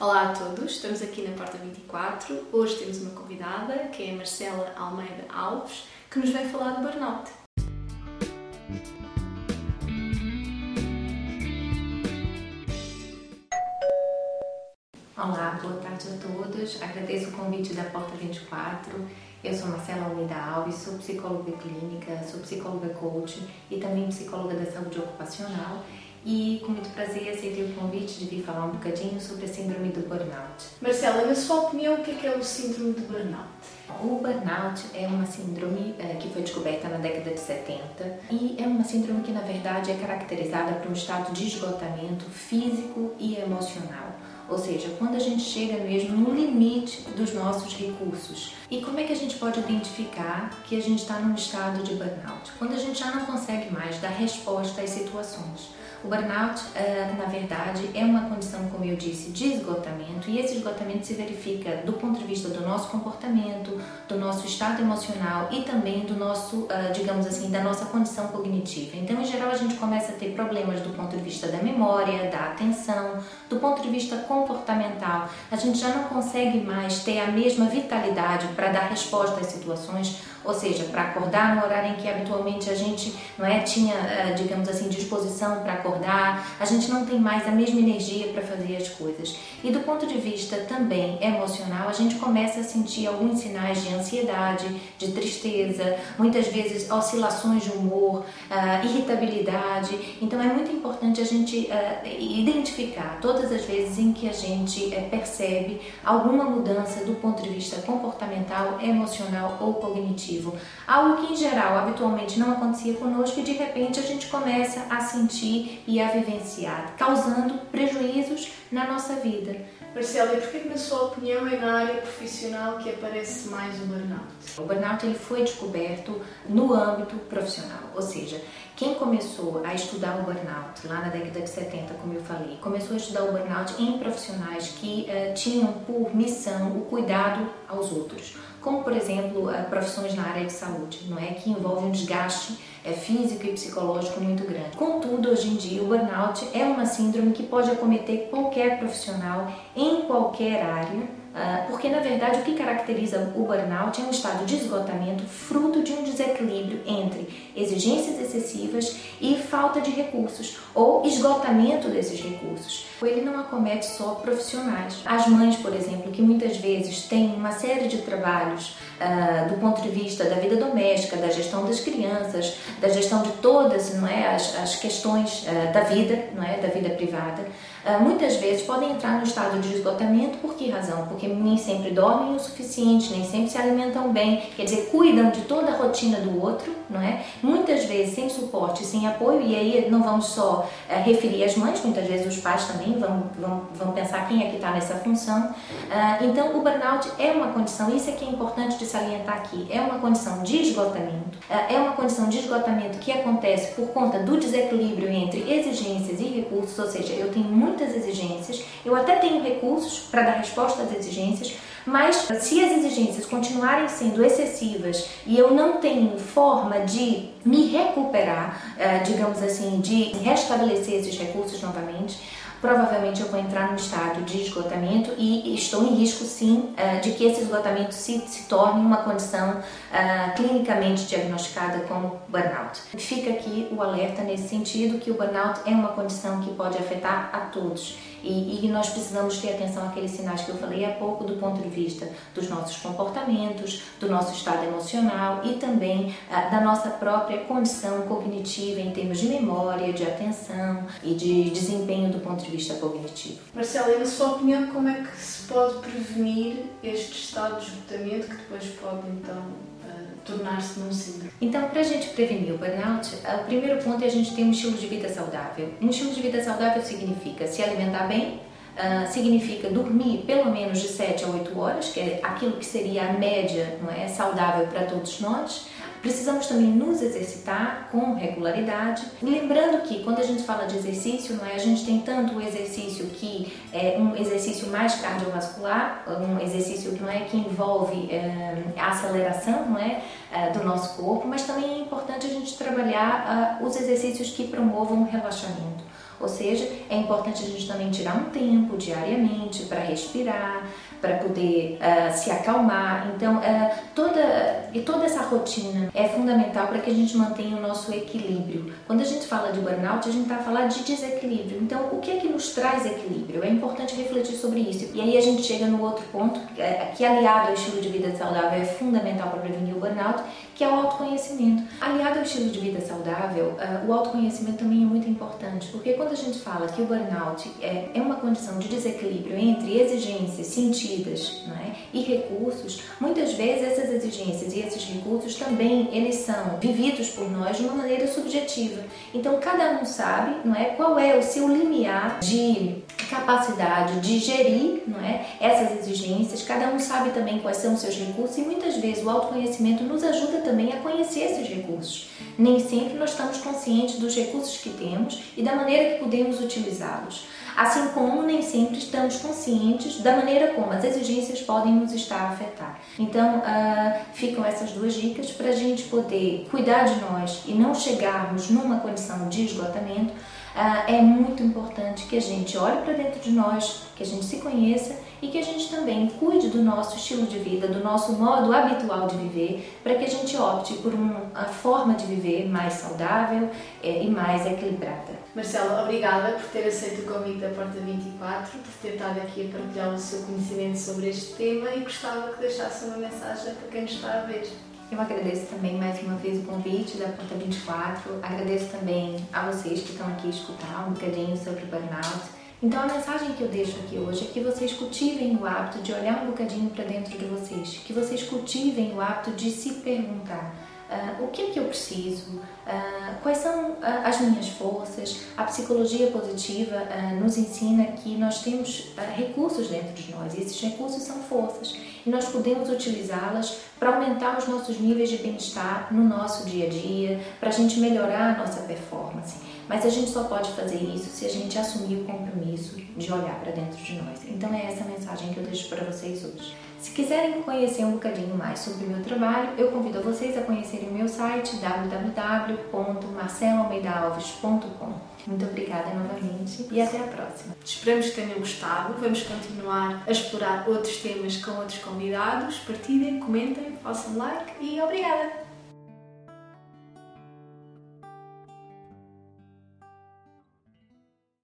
Olá a todos, estamos aqui na Porta 24. Hoje temos uma convidada, que é a Marcela Almeida Alves, que nos vem falar de burnout. Olá, boa tarde a todos. Agradeço o convite da Porta 24. Eu sou Marcela Almeida Alves, sou psicóloga clínica, sou psicóloga coach e também psicóloga da saúde ocupacional e com muito prazer aceitei o convite de vir falar um bocadinho sobre a síndrome do burnout. Marcela, na sua opinião, o que é, que é o síndrome do burnout? O burnout é uma síndrome é, que foi descoberta na década de 70 e é uma síndrome que, na verdade, é caracterizada por um estado de esgotamento físico e emocional. Ou seja, quando a gente chega mesmo no limite dos nossos recursos. E como é que a gente pode identificar que a gente está num estado de burnout? Quando a gente já não consegue mais dar resposta às situações. O burnout, eh, na verdade, é uma condição, como eu disse, de esgotamento e esse esgotamento se verifica do ponto de vista do nosso comportamento, do nosso estado emocional e também do nosso, eh, digamos assim, da nossa condição cognitiva. Então, em geral, a gente começa a ter problemas do ponto de vista da memória, da atenção, do ponto de vista comportamental. A gente já não consegue mais ter a mesma vitalidade para dar resposta às situações ou seja, para acordar no horário em que habitualmente a gente não é tinha, eh, digamos assim, disposição para acordar, a gente não tem mais a mesma energia para fazer as coisas. E do ponto de vista também emocional, a gente começa a sentir alguns sinais de ansiedade, de tristeza, muitas vezes oscilações de humor, uh, irritabilidade. Então é muito importante a gente uh, identificar todas as vezes em que a gente percebe alguma mudança do ponto de vista comportamental, emocional ou cognitivo algo que em geral habitualmente não acontecia conosco e de repente a gente começa a sentir e a vivenciar, causando prejuízos na nossa vida. Marcela, e porquê que na sua opinião é na área profissional que aparece mais o burnout? O burnout ele foi descoberto no âmbito profissional, ou seja, quem começou a estudar o burnout lá na década de 70, como eu falei, começou a estudar o burnout em profissionais que uh, tinham por missão o cuidado aos outros como por exemplo profissões na área de saúde, não é que envolvem um desgaste é, físico e psicológico muito grande. Contudo, hoje em dia o burnout é uma síndrome que pode acometer qualquer profissional em qualquer área porque na verdade o que caracteriza o burnout é um estado de esgotamento fruto de um desequilíbrio entre exigências excessivas e falta de recursos ou esgotamento desses recursos. Ele não acomete só profissionais. As mães, por exemplo, que muitas vezes têm uma série de trabalhos uh, do ponto de vista da vida doméstica, da gestão das crianças, da gestão de todas não é, as, as questões uh, da vida, não é, da vida privada, uh, muitas vezes podem entrar no estado de esgotamento. Por que razão? Porque nem sempre dormem o suficiente, nem sempre se alimentam bem, quer dizer, cuidam de toda a rotina do outro, não é? Muitas vezes sem suporte, sem apoio, e aí não vamos só uh, referir as mães, muitas vezes os pais também vão, vão, vão pensar quem é que está nessa função. Uh, então, o burnout é uma condição, isso é que é importante de salientar aqui, é uma condição de esgotamento, uh, é uma condição de esgotamento que acontece por conta do desequilíbrio entre exigências e recursos, ou seja, eu tenho muitas exigências, eu até tenho recursos para dar resposta às exigências, mas se as exigências continuarem sendo excessivas e eu não tenho forma de me recuperar, eh, digamos assim, de restabelecer esses recursos novamente, provavelmente eu vou entrar num estado de esgotamento e estou em risco sim eh, de que esse esgotamento se, se torne uma condição uh, clinicamente diagnosticada como burnout. Fica aqui o alerta nesse sentido que o burnout é uma condição que pode afetar a todos e, e, nós precisamos ter atenção àqueles sinais que eu falei há pouco do ponto de vista dos nossos comportamentos, do nosso estado emocional e também uh, da nossa própria condição cognitiva em termos de memória, de atenção e de desempenho do ponto de vista cognitivo. Marcela, e na sua opinião, como é que se pode prevenir este estado de esgotamento que depois pode então tornar-se num síndrome. Então, para a gente prevenir o burnout, o primeiro ponto é a gente ter um estilo de vida saudável. Um estilo de vida saudável significa se alimentar bem, Uh, significa dormir pelo menos de 7 a 8 horas, que é aquilo que seria a média não é, saudável para todos nós. Precisamos também nos exercitar com regularidade. Lembrando que quando a gente fala de exercício, não é, a gente tem tanto o exercício que é um exercício mais cardiovascular, um exercício não é que envolve é, a aceleração, não é, é, do nosso corpo, mas também é importante a gente trabalhar uh, os exercícios que promovam relaxamento Ou seja, é importante a gente também tirar um tempo diariamente para respirar, para poder uh, se acalmar. Então, uh, toda, e toda essa rotina é fundamental para que a gente mantenha o nosso equilíbrio. Quando a gente fala de burnout, a gente está falando de desequilíbrio. Então, o que é que nos traz equilíbrio? É importante refletir sobre isso. E aí a gente chega no outro ponto, é, que aliado ao estilo de vida saudável é fundamental para prevenir o burnout, que é o autoconhecimento. Aliado ao estilo de vida saudável, uh, o autoconhecimento também é muito importante, porque quando a gente fala que o burnout é, é uma condição de desequilíbrio entre exigências sentidas é? e recursos, muitas vezes essas exigências e esses recursos também eles são vividos por nós de uma maneira subjetiva. Então cada um sabe, não é, qual é o seu limiar de capacidade de gerir, não é, essas exigências. Cada um sabe também quais são os seus recursos e muitas vezes o autoconhecimento nos ajuda também a conhecer esses recursos. Nem sempre nós estamos conscientes dos recursos que temos e da maneira que podemos utilizá-los assim como nem sempre estamos conscientes da maneira como as exigências podem nos estar a afetar. Então, uh, ficam essas duas dicas para a gente poder cuidar de nós e não chegarmos numa condição de esgotamento. Uh, é muito importante que a gente olhe para dentro de nós, que a gente se conheça e que a gente também cuide do nosso estilo de vida, do nosso modo habitual de viver, para que a gente opte por uma forma de viver mais saudável é, e mais equilibrada. Marcela, obrigada por ter aceito o convite da Porta 24, por ter estado aqui a partilhar o seu conhecimento sobre este tema e gostava que deixasse uma mensagem para quem nos está a ver. Eu agradeço também mais uma vez o convite da Porta 24, agradeço também a vocês que estão aqui escutar um bocadinho sobre o burnout. Então a mensagem que eu deixo aqui hoje é que vocês cultivem o hábito de olhar um bocadinho para dentro de vocês, que vocês cultivem o hábito de se perguntar uh, o que é que eu preciso, uh, quais são uh, as minhas forças. A psicologia positiva nos ensina que nós temos recursos dentro de nós. E esses recursos são forças. E nós podemos utilizá-las para aumentar os nossos níveis de bem-estar no nosso dia a dia, para a gente melhorar a nossa performance. Mas a gente só pode fazer isso se a gente assumir o compromisso de olhar para dentro de nós. Então é essa mensagem que eu deixo para vocês hoje. Se quiserem conhecer um bocadinho mais sobre o meu trabalho, eu convido vocês a conhecerem o meu site www.marceloalmeidaalves.com. Muito obrigada novamente e até a próxima. Esperamos que tenham gostado. Vamos continuar a explorar outros temas com outros convidados. Partilhem, comentem, façam like e obrigada!